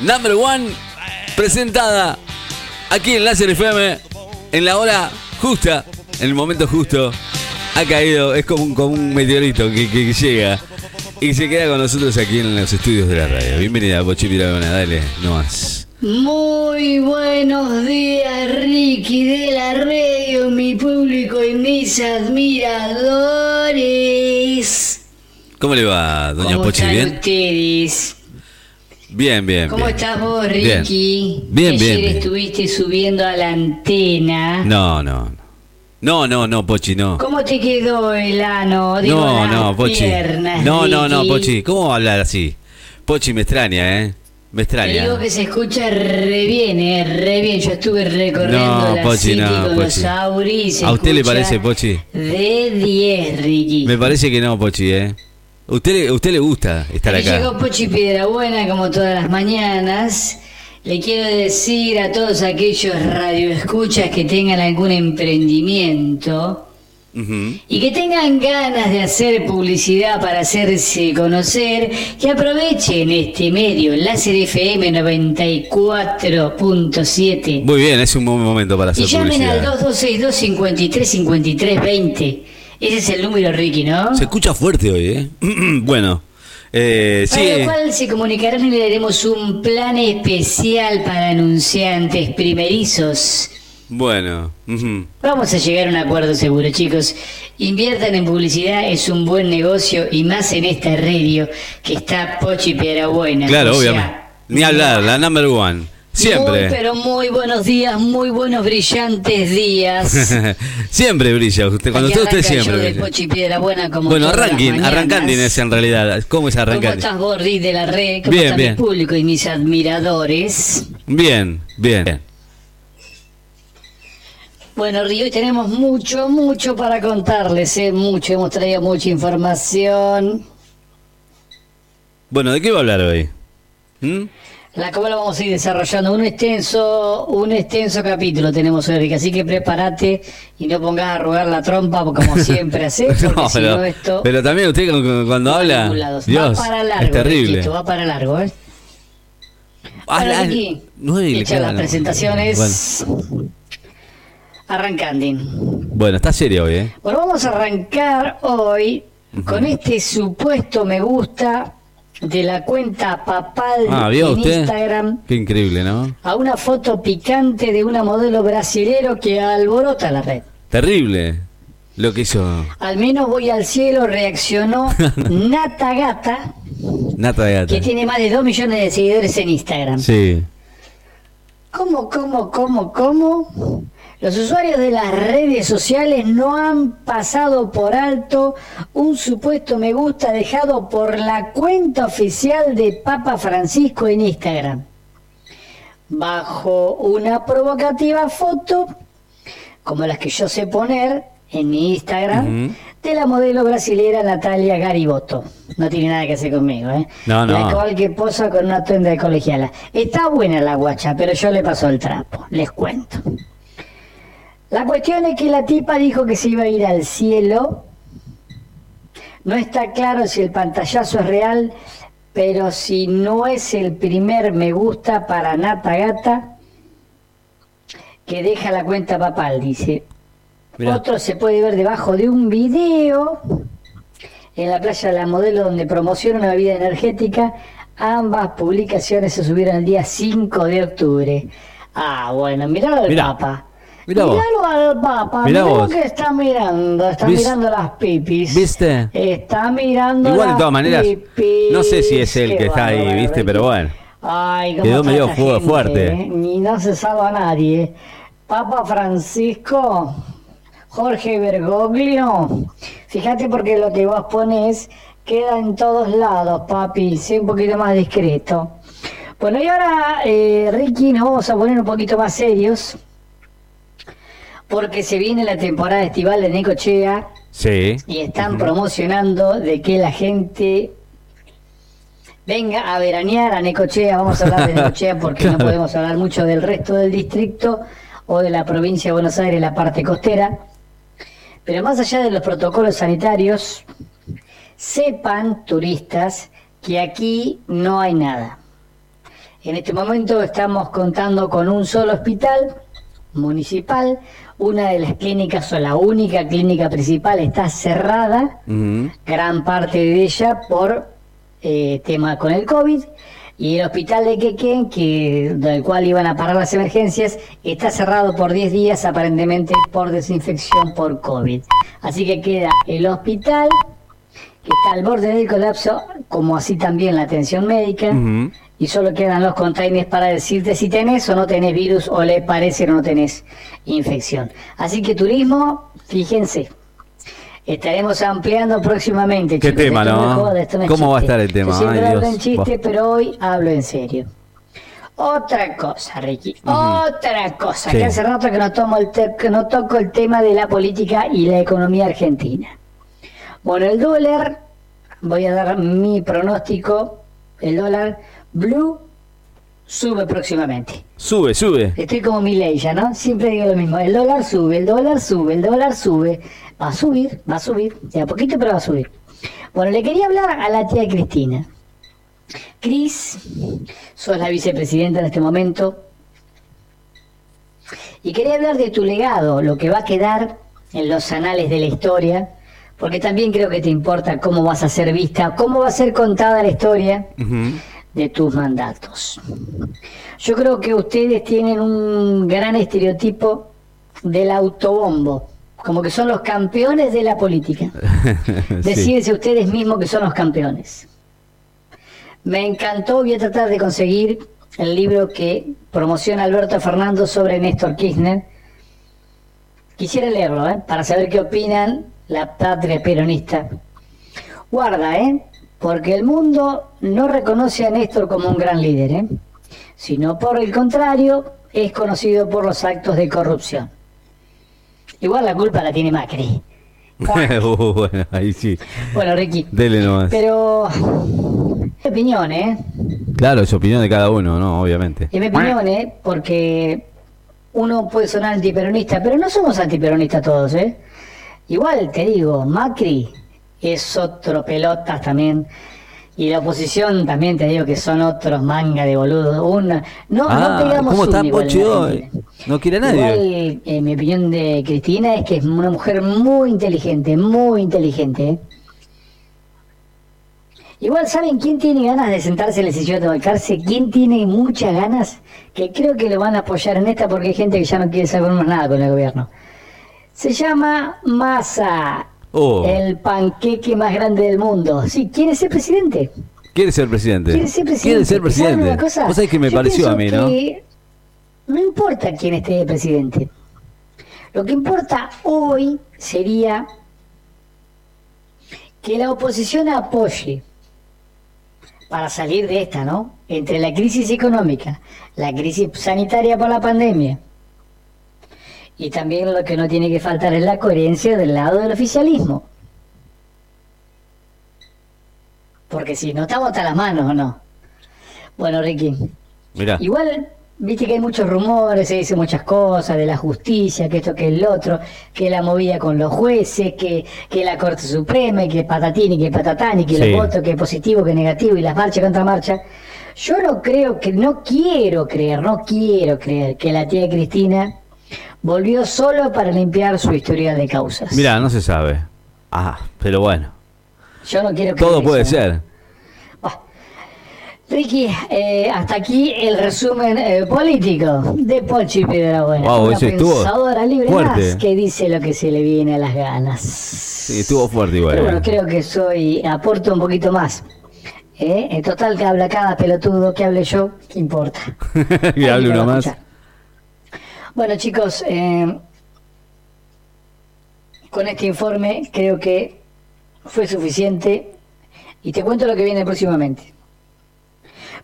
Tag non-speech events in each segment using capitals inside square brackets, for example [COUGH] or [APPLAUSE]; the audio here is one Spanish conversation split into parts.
Number One, presentada aquí en Láser FM, en la hora justa, en el momento justo. Ha caído, es como un, como un meteorito que, que llega y se queda con nosotros aquí en los estudios de la radio. Bienvenida, Pochi Piragona, dale, no más. Muy buenos días, Ricky de la radio, mi público y mis admiradores. ¿Cómo le va, doña ¿Cómo Pochi? están ¿Bien? ustedes? Bien, bien. ¿Cómo bien. estás vos, Bien. Ricky? Bien, Ayer bien, bien. estuviste subiendo a la antena. No, no, no. No, no, Pochi, no. ¿Cómo te quedó el ano? Digo, No, no, Pochi. piernas, No, no, no? Pochi. ¿Cómo va a hablar así? Pochi me extraña, ¿eh? Me Te extraña. digo que se escucha re bien, eh, re bien. Yo estuve recorriendo No, la Pochi, City no, con Pochi. los Auri y se ¿A usted le parece, Pochi? De 10, Ricky. Me parece que no, Pochi, ¿eh? ¿Usted, le- usted le gusta estar acá? llegó Pochi Piedrabuena como todas las mañanas. Le quiero decir a todos aquellos radioescuchas que tengan algún emprendimiento Ujú. y que tengan ganas de hacer publicidad para hacerse conocer, que aprovechen este medio, Láser FM 94.7. Muy bien, es un buen momento para hacer Y llamen al publicidad. 2262 53 53 20. Ese es el número, Ricky, ¿no? Se escucha fuerte hoy, ¿eh? [CLEARS THROAT] bueno, eh, sí. Para lo cual se comunicarán y le daremos un plan especial para anunciantes primerizos. Bueno. Vamos a llegar a un acuerdo seguro, chicos. Inviertan en publicidad, es un buen negocio y más en esta radio que está Pochi Piedrabuena. Claro, O sea, obviamente. Ni hablar, la number one. Siempre. Muy, pero muy buenos días, muy buenos brillantes días. [LAUGHS] siempre brilla usted. Cuando usted, usted siempre brilla. Piedrabuena como Bueno, arranquen, arrancando es en realidad. ¿Cómo es ¿Cómo arrancar? estás, Gordi de la red? ¿Cómo Bien, está bien. mi público y mis admiradores? Bien, bien. Bueno, Río, hoy tenemos mucho, mucho para contarles, ¿eh? mucho, hemos traído mucha información. Bueno, ¿de qué va a hablar hoy? ¿Mm? La cual la vamos a ir desarrollando un extenso, un extenso capítulo tenemos hoy, Ricky, así que prepárate y no pongas a rogar la trompa como [LAUGHS] siempre haces, porque No, pero, esto pero también usted cu- cu- cuando habla. Dios, va para largo, es terrible. Riquito, va para largo, ¿eh? Ah, Ricky, las no. presentaciones. Arrancando. Bueno, bueno, está serio hoy, ¿eh? Bueno, vamos a arrancar hoy con este supuesto me gusta de la cuenta papal Ah, ¿vio en usted? Instagram Qué increíble, ¿no? a una foto picante de una modelo brasilero que alborota la red. Terrible lo que hizo Al menos voy al cielo reaccionó [LAUGHS] Nata Gata, Nata Gata. que tiene más de 2 millones de seguidores en Instagram. Sí. ¿Cómo, cómo, cómo, cómo? Los usuarios de las redes sociales no han pasado por alto un supuesto me gusta dejado por la cuenta oficial de Papa Francisco en Instagram. Bajo una provocativa foto, como las que yo sé poner en mi Instagram, de la modelo brasilera Natalia Gariboto. No tiene nada que hacer conmigo, ¿eh? No, no. La cual que posa con una tenda de colegiala. Está buena la guacha, pero yo le paso el trapo, les cuento. La cuestión es que la tipa dijo que se iba a ir al cielo. No está claro si el pantallazo es real, pero si no es el primer me gusta para Nata Gata, que deja la cuenta papal, dice. Mirá. Otro se puede ver debajo de un video en la playa de la modelo donde promociona una bebida energética. Ambas publicaciones se subieron el día 5 de octubre. Ah, bueno, miralo al Mirá. Papa. Mirá vos. Míralo al Papa. Mirá Mirá lo que está mirando. Está ¿Vis- mirando las pipis. ¿Viste? Está mirando Igual de todas maneras, pipis. no sé si es él Qué que está ahí, ¿viste? Pero bueno. Ay, cómo Quedó medio esta fu- gente, fuerte. ¿eh? Ni no se salva a nadie. Papa Francisco, Jorge Bergoglio. Fíjate porque lo que vos pones queda en todos lados, papi. Sé un poquito más discreto. Bueno, y ahora, eh, Ricky, nos vamos a poner un poquito más serios. Porque se viene la temporada estival de Necochea Sí. y están promocionando de que la gente venga a veranear a Necochea. Vamos a hablar de Necochea [LAUGHS] porque no podemos hablar mucho del resto del distrito o de la provincia de Buenos Aires, la parte costera. Pero más allá de los protocolos sanitarios, sepan turistas que aquí no hay nada. En este momento estamos contando con un solo hospital municipal. Una de las clínicas o la única clínica principal está cerrada, gran parte de ella por eh, tema con el COVID. Y el hospital de Quequén, que, del cual iban a parar las emergencias, está cerrado por 10 días aparentemente por desinfección por COVID. Así que queda el hospital, que está al borde del colapso, como así también la atención médica. Y solo quedan los containers para decirte si tenés o no tenés virus o le parece o no tenés infección. Así que turismo, fíjense. Estaremos ampliando próximamente. Qué chicos. tema, Esto ¿no? joda, esto es ¿Cómo va a estar el tema? Yo siempre Ay, hablo Dios. en chiste, pero hoy hablo en serio. Otra cosa, Ricky. Otra cosa. Sí. Que hace rato que no, tomo el que no toco el tema de la política y la economía argentina. Bueno, el dólar, voy a dar mi pronóstico. El dólar blue sube próximamente. Sube, sube. Estoy como mi ley ya, ¿no? Siempre digo lo mismo. El dólar sube, el dólar sube, el dólar sube. Va a subir, va a subir. De a poquito, pero va a subir. Bueno, le quería hablar a la tía Cristina. Cris, sos la vicepresidenta en este momento. Y quería hablar de tu legado, lo que va a quedar en los anales de la historia, porque también creo que te importa cómo vas a ser vista, cómo va a ser contada la historia Ujú. De tus mandatos. Yo creo que ustedes tienen un gran estereotipo del autobombo, como que son los campeones de la política. [LAUGHS] Sí. Decídense ustedes mismos que son los campeones. Me encantó, voy a tratar de conseguir el libro que promociona Alberto Fernando sobre Néstor Kirchner. Quisiera leerlo, ¿eh? para saber qué opinan la patria peronista. Guarda, ¿eh? Porque el mundo no reconoce a Néstor como un gran líder, ¿eh? Sino por el contrario, es conocido por los actos de corrupción. Igual la culpa la tiene Macri. [LAUGHS] Uh, bueno, ahí sí. Bueno, Ricky. Dele nomás. Pero, mi opinión, ¿eh? Claro, es opinión de cada uno, ¿no? Obviamente. Es mi opinión, ¿eh? Porque uno puede sonar antiperonista, pero no somos antiperonistas todos, ¿eh? Igual te digo, Macri es otro pelotas también. Y la oposición también te digo que son otros manga de boludos. Una, no, Ah, no pegamos ¿cómo está un igual hoy? No quiere a nadie. Igual, eh, mi opinión de Cristina es que es una mujer muy inteligente, muy inteligente. ¿eh? Igual, ¿saben quién tiene ganas de sentarse en el sillón de bancarse? ¿Quién tiene muchas ganas? Que creo que lo van a apoyar en esta porque hay gente que ya no quiere saber más nada con el gobierno. Se llama Massa, Oh, el panqueque más grande del mundo. Sí, quiere ser presidente. quiere ser presidente. Quiere ser presidente. Quiere ser ¿Y saben presidente. una cosa? Vos sabés que me Yo pareció a mí, ¿no? que No importa quién esté de presidente. Lo que importa hoy sería que la oposición apoye para salir de esta, ¿no? Entre la crisis económica, la crisis sanitaria por la pandemia y también lo que no tiene que faltar es la coherencia del lado del oficialismo. Porque si no estamos hasta las manos, ¿o no? Bueno, Ricky, Mirá. Igual, viste que hay muchos rumores, se dicen muchas cosas de la justicia, que esto, que el otro, que la movida con los jueces, que, que la Corte Suprema, y que patatín y que patatán, y que Sí. los votos, que positivo, que negativo, y las marchas contra marchas. Yo no creo que, no quiero creer, no quiero creer que la tía Cristina volvió solo para limpiar su historial de causas. Mirá, no se sabe. Ah, pero bueno. Yo no quiero Todo puede eso. ser. Bah. Ricky, eh, hasta aquí el resumen eh, político de Pochi Piedrabuena. Wow, una ese estuvo pensadora libre fuerte. más que dice lo que se le viene a las ganas. Sí, estuvo fuerte igual. Pero bueno, eh. creo que soy, aporto un poquito más. ¿eh? En total que habla cada pelotudo, que hable yo, ¿qué importa? [LAUGHS] que hable uno más. escuchar. Bueno chicos, eh, con este informe creo que fue suficiente y te cuento lo que viene próximamente.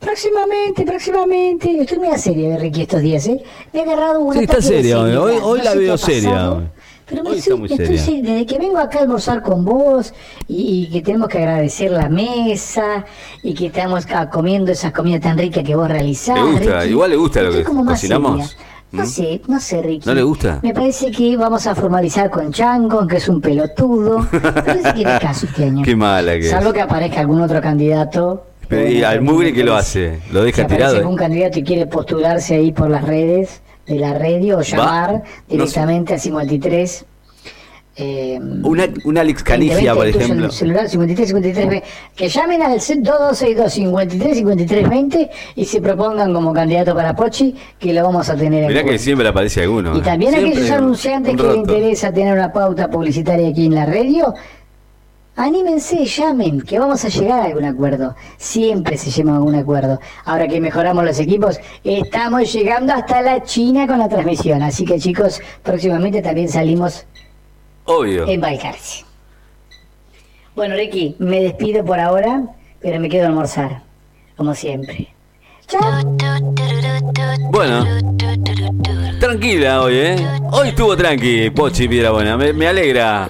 Próximamente, próximamente. Estoy muy seria, Ricky, estos días, ¿eh? Me he agarrado una Sí, está seria hoy. Hoy- hoy No la veo seria. Pero me Hoy está estoy- muy estoy seria. se- desde que vengo acá a almorzar con vos y, y que tenemos que agradecer la mesa y que estamos acá comiendo esas comidas tan ricas que vos realizás. Le gusta, Ricky, igual le gusta lo que cocinamos. seria. No ¿Mm? sé, no sé, Ricky. ¿No le gusta? Me parece que vamos a formalizar con Chango, que es un pelotudo. [LAUGHS] Me parece que caso este año. Qué mala que es. Salvo que aparezca algún otro candidato Pero, ¿Y al mugre qué lo hace? ¿Lo Si deja aparece tirado? algún candidato y quiere postularse ahí por las redes de la radio o llamar No directamente a 53. Eh, Una, una Alex Canigia, 20, por en ejemplo. el celular 53 53 20, que llamen al 2262 53 53 20 y se propongan como candidato para Pochi que lo vamos a tener en Mirá que cuenta. siempre aparece alguno. Y también Siempre aquellos anunciantes un que les interesa tener una pauta publicitaria aquí en la radio, anímense, llamen, que vamos a llegar a algún acuerdo. Siempre se lleva a algún acuerdo. Ahora que mejoramos los equipos, estamos llegando hasta la China con la transmisión. Así que chicos, próximamente también salimos Obvio. en Balcarce. Bueno, Ricky, me despido por ahora, pero me quedo a almorzar, como siempre. Chao. Bueno, tranquila hoy, ¿eh? Hoy estuvo tranqui, Pochi Piedra Buena. Me, me alegra